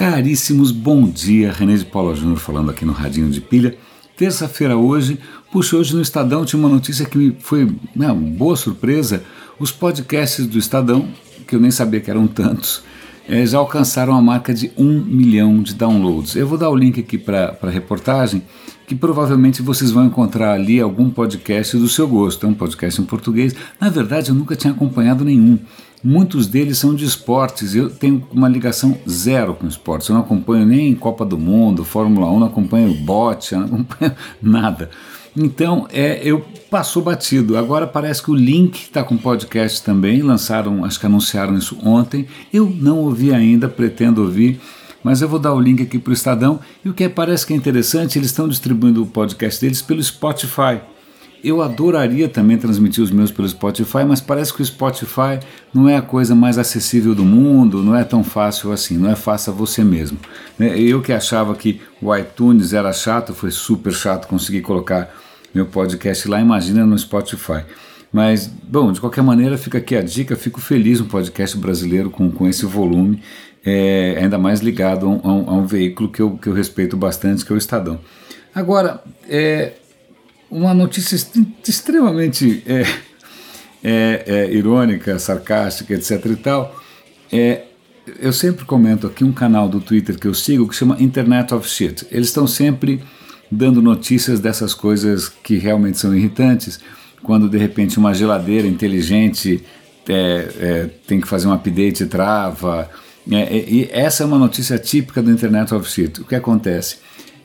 Caríssimos, bom dia. René de Paula Júnior falando aqui no Radinho de Pilha. Terça-feira hoje, puxa, hoje no Estadão tinha uma notícia que foi né, uma boa surpresa. Os podcasts do Estadão, que eu nem sabia que eram tantos, é, já alcançaram a marca de um milhão de downloads. Eu vou dar o link aqui para a reportagem, que provavelmente vocês vão encontrar ali algum podcast do seu gosto. É um podcast em português. Na verdade, eu nunca tinha acompanhado nenhum. Muitos deles são de esportes. Eu tenho uma ligação zero com esportes. Eu não acompanho nem Copa do Mundo, Fórmula 1, não acompanho bote, não acompanho nada. Então, é, eu passou batido. Agora parece que o Link está com podcast também. Lançaram, acho que anunciaram isso ontem. Eu não ouvi ainda, pretendo ouvir. Mas eu vou dar o link aqui para o Estadão. E o que parece que é interessante, eles estão distribuindo o podcast deles pelo Spotify. Eu adoraria também transmitir os meus pelo Spotify, mas parece que o Spotify não é a coisa mais acessível do mundo, não é tão fácil assim, não é fácil a você mesmo. Né? Eu que achava que o iTunes era chato, foi super chato conseguir colocar meu podcast lá, imagina no Spotify. Mas, bom, de qualquer maneira, fica aqui a dica, fico feliz um podcast brasileiro com, com esse volume, é, ainda mais ligado a um, a um, veículo que eu, que eu respeito bastante, que é o Estadão. Agora, é, uma notícia extremamente é, é, é, irônica, sarcástica, etc. e tal. É, eu sempre comento aqui um canal do Twitter que eu sigo que chama Internet of Shit. Eles estão sempre dando notícias dessas coisas que realmente são irritantes. Quando de repente uma geladeira inteligente é, é, tem que fazer um update e trava. E essa é uma notícia típica do Internet of Shit. O que acontece?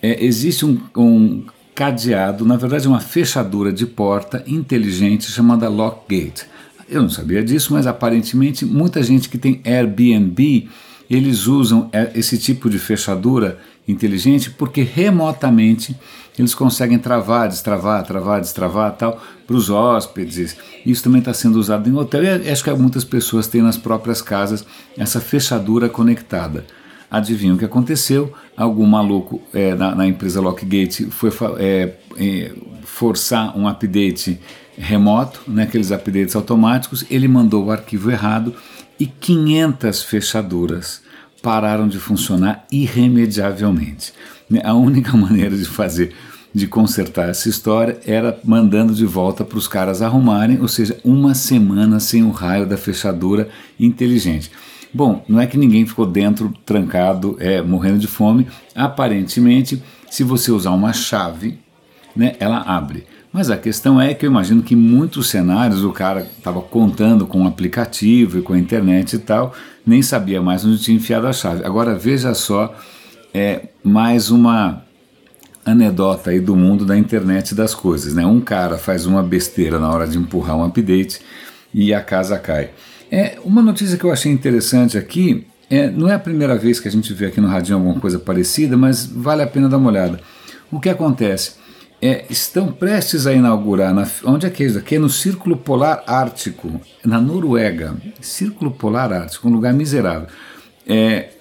Existe um, um cadeado, na verdade uma fechadura de porta inteligente chamada Lockgate. Eu não sabia disso, mas aparentemente muita gente que tem Airbnb, eles usam é, esse tipo de fechadura inteligente porque remotamente eles conseguem travar, destravar, travar, destravar tal para os hóspedes. Isso também está sendo usado em hotel e acho que muitas pessoas têm nas próprias casas essa fechadura conectada. Adivinha o que aconteceu? Algum maluco é, na, na, empresa Lockgate foi é, é, forçar um update remoto, né, aqueles updates automáticos, ele mandou o arquivo errado e 500 fechaduras pararam de funcionar irremediavelmente. Né, a única maneira de fazer, de consertar essa história era mandando de volta para os caras arrumarem, ou seja, uma semana sem o raio da fechadura inteligente. Bom, não é que ninguém ficou dentro, trancado, é, morrendo de fome. Aparentemente, se você usar uma chave, né, ela abre. Mas a questão é que eu imagino que em muitos cenários o cara estava contando com o aplicativo e com a internet e tal, nem sabia mais onde tinha enfiado a chave. Agora veja só, é mais uma anedota aí do mundo da internet das coisas, né? Um cara faz uma besteira na hora de empurrar um update e a casa cai. É, uma notícia que eu achei interessante aqui, é, não é a primeira vez que a gente vê aqui no Radinho alguma coisa parecida, mas vale a pena dar uma olhada. O que acontece? É, estão prestes a inaugurar, na, onde é que é isso aqui? É no Círculo Polar Ártico, na Noruega. Círculo Polar Ártico, um lugar miserável. É,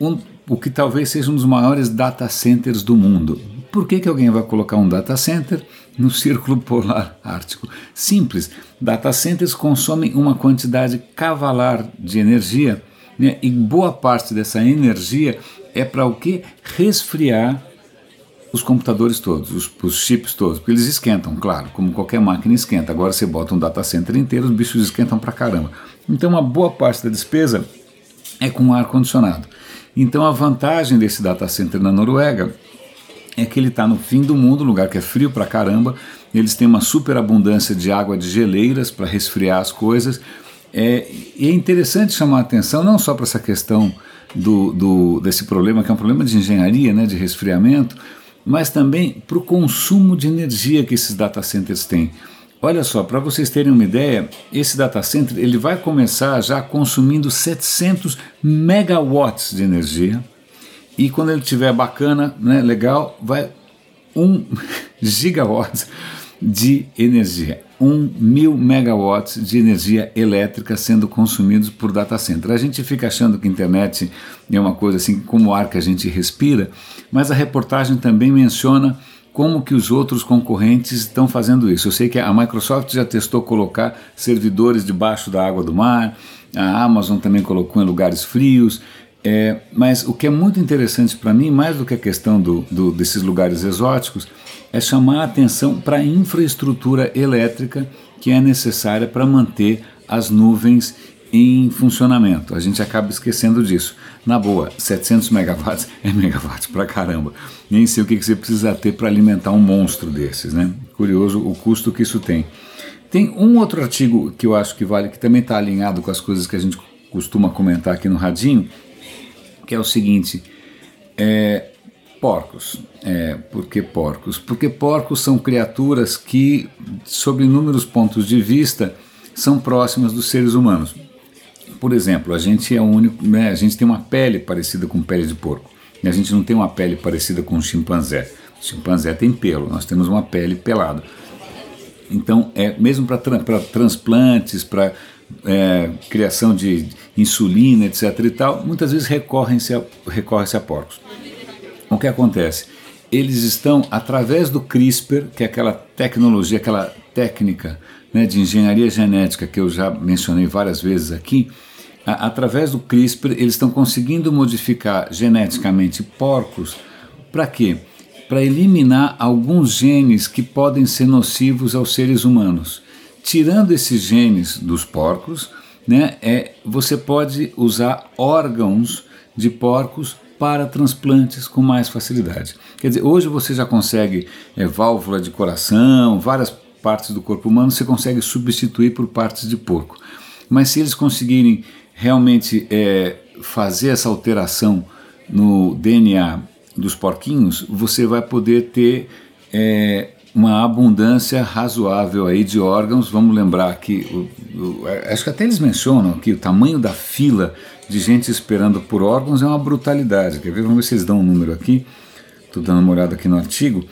um, o que talvez seja um dos maiores data centers do mundo. Por que, que alguém vai colocar um data center no Círculo Polar Ártico? Simples, data centers consomem uma quantidade cavalar de energia né, e boa parte dessa energia é para o que? Resfriar os computadores todos, os, os, chips todos, porque eles esquentam, claro, como qualquer máquina esquenta. Agora você bota um data center inteiro, os bichos esquentam pra caramba. Então, uma boa parte da despesa é com ar condicionado. Então, a vantagem desse data center na Noruega é que ele está no fim do mundo, lugar que é frio pra caramba. Eles têm uma super abundância de água de geleiras para resfriar as coisas. É, e é interessante chamar a atenção não só para essa questão do, do, desse problema, que é um problema de engenharia, né, de resfriamento, mas também para o consumo de energia que esses data centers têm. Olha só, para vocês terem uma ideia, esse data center ele vai começar já consumindo 700 megawatts de energia e quando ele estiver bacana, né, legal, vai 1 gigawatt de energia. 1 mil megawatts de energia elétrica sendo consumidos por data center. A gente fica achando que a internet é uma coisa assim como o ar que a gente respira, mas a reportagem também menciona como que os outros concorrentes estão fazendo isso. Eu sei que a Microsoft já testou colocar servidores debaixo da água do mar, a Amazon também colocou em lugares frios, É, mas o que é muito interessante para mim, mais do que a questão do, do, desses lugares exóticos, é chamar a atenção para a infraestrutura elétrica que é necessária para manter as nuvens em funcionamento. A gente acaba esquecendo disso. Na boa, 700 megawatts é megawatts para caramba. Nem sei o que você precisa ter para alimentar um monstro desses, né? Curioso o custo que isso tem. Tem um outro artigo que eu acho que vale, que também está alinhado com as coisas que a gente costuma comentar aqui no Radinho, que é o seguinte: é, porcos. É, por que porcos? Porque porcos são criaturas que, sob inúmeros pontos de vista, são próximas dos seres humanos. Por exemplo, a gente é o único, né, a gente tem uma pele parecida com pele de porco. E a gente não tem uma pele parecida com um chimpanzé. O chimpanzé tem pelo, nós temos uma pele pelada. Então, é mesmo para tra transplantes, para é, criação de insulina, etc. e tal, muitas vezes recorrem-se a, recorre a porcos. O que acontece? Eles estão, através do CRISPR, que é aquela tecnologia, aquela técnica né, de engenharia genética que eu já mencionei várias vezes aqui, a, através do CRISPR, eles estão conseguindo modificar geneticamente porcos para quê? Para eliminar alguns genes que podem ser nocivos aos seres humanos. Tirando esses genes dos porcos, né, é, você pode usar órgãos de porcos para transplantes com mais facilidade. Quer dizer, hoje você já consegue é, válvula de coração, várias partes do corpo humano você consegue substituir por partes de porco. Mas se eles conseguirem realmente é, fazer essa alteração no DNA dos porquinhos, você vai poder ter é, uma abundância razoável aí de órgãos. Vamos lembrar que, o, o, acho que até eles mencionam que o tamanho da fila de gente esperando por órgãos é uma brutalidade. Quer ver? Vamos ver se eles dão um número aqui. Estou dando uma olhada aqui no artigo.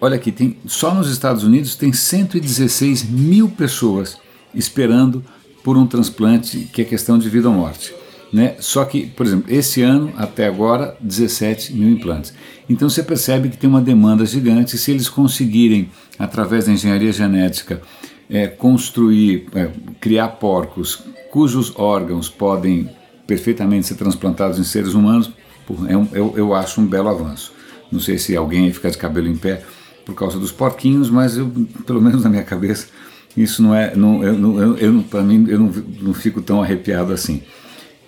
Olha aqui, tem, só nos Estados Unidos tem 116 mil pessoas esperando por um transplante que é questão de vida ou morte. Né? Só que, por exemplo, esse ano, até agora, 17 mil implantes. Então você percebe que tem uma demanda gigante. Se eles conseguirem, através da engenharia genética, é, construir, é, criar porcos cujos órgãos podem perfeitamente ser transplantados em seres humanos, é um, eu, eu acho um belo avanço. Não sei se alguém fica de cabelo em pé por causa dos porquinhos, mas eu, pelo menos na minha cabeça, isso não é, não, eu, eu, eu para mim, eu não, não fico tão arrepiado assim.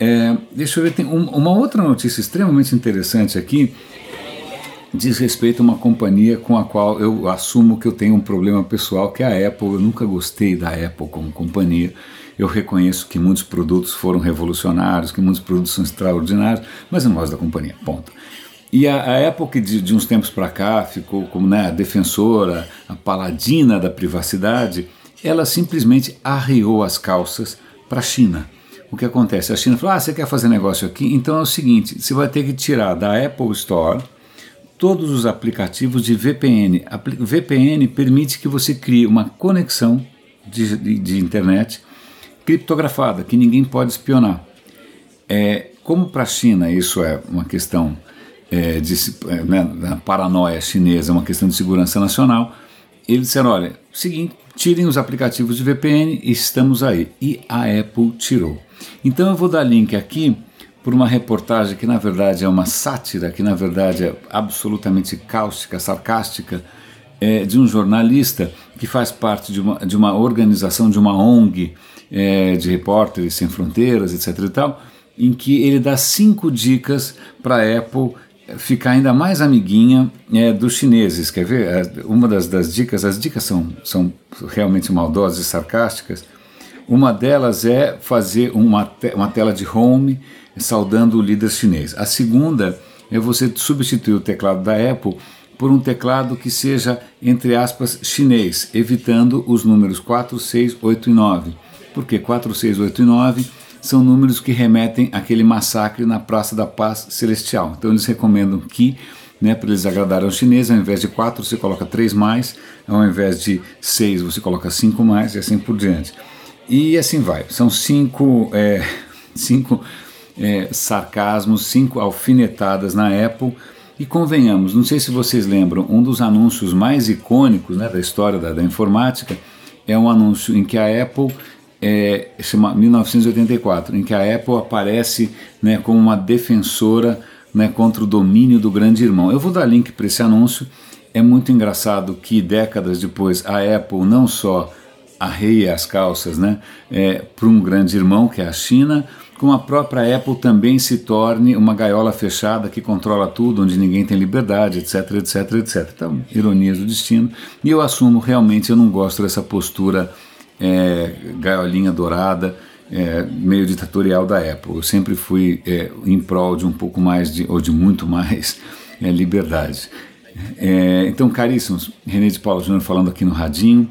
É, deixa eu ver, tem um, uma outra notícia extremamente interessante aqui, diz respeito a uma companhia com a qual eu assumo que eu tenho um problema pessoal, que é a Apple. Eu nunca gostei da Apple como companhia. Eu reconheço que muitos produtos foram revolucionários, que muitos produtos são extraordinários, mas eu não gosto da companhia, ponto. E a, a Apple, que de, de uns tempos para cá ficou como né, a defensora, a paladina da privacidade, ela simplesmente arriou as calças para a China o que acontece? A China falou: ah, você quer fazer negócio aqui? Então é o seguinte: você vai ter que tirar da Apple Store todos os aplicativos de VPN. A VPN permite que você crie uma conexão de, de, de internet criptografada, que ninguém pode espionar. É, como para a China isso é uma questão é, de é, né, paranoia chinesa, é uma questão de segurança nacional, eles disseram: olha, seguinte, tirem os aplicativos de VPN, estamos aí. E a Apple tirou. Então eu vou dar link aqui por uma reportagem que na verdade é uma sátira, que na verdade é absolutamente cáustica, sarcástica, é, de um jornalista que faz parte de uma, de uma organização, de uma ONG é, de repórteres sem fronteiras, etc. e tal, em que ele dá cinco dicas para a Apple ficar ainda mais amiguinha é, dos chineses. Quer ver? É, uma das, das dicas, as dicas são, são realmente maldosas e sarcásticas. Uma delas é fazer uma, te uma tela de home saudando o líder chinês. A segunda é você substituir o teclado da Apple por um teclado que seja, entre aspas, chinês, evitando os números 4, 6, 8 e 9. Por que 4, 6, 8 e 9 são números que remetem àquele massacre na Praça da Paz Celestial. Então eles recomendam que, né, para eles agradarem aos chineses, ao invés de 4 você coloca 3 mais, ao invés de 6 você coloca 5 mais e assim por diante. E assim vai. São cinco, é, cinco é, sarcasmos, cinco alfinetadas na Apple. E convenhamos, não sei se vocês lembram, um dos anúncios mais icônicos né, da história da, da informática é um anúncio em que a Apple é, chama 1984, em que a Apple aparece né, como uma defensora né, contra o domínio do grande irmão. Eu vou dar link para esse anúncio. É muito engraçado que décadas depois a Apple não só arreia as calças né, é, para um grande irmão, que é a China, como a própria Apple também se torne uma gaiola fechada que controla tudo, onde ninguém tem liberdade, etc, etc, etc. Então, ironias do destino. E eu assumo, realmente, eu não gosto dessa postura é, gaiolinha dourada, é, meio ditatorial da Apple. Eu sempre fui é, em prol de um pouco mais, de, ou de muito mais, é, liberdade. É, então, caríssimos, René de Paulo Júnior falando aqui no Radinho.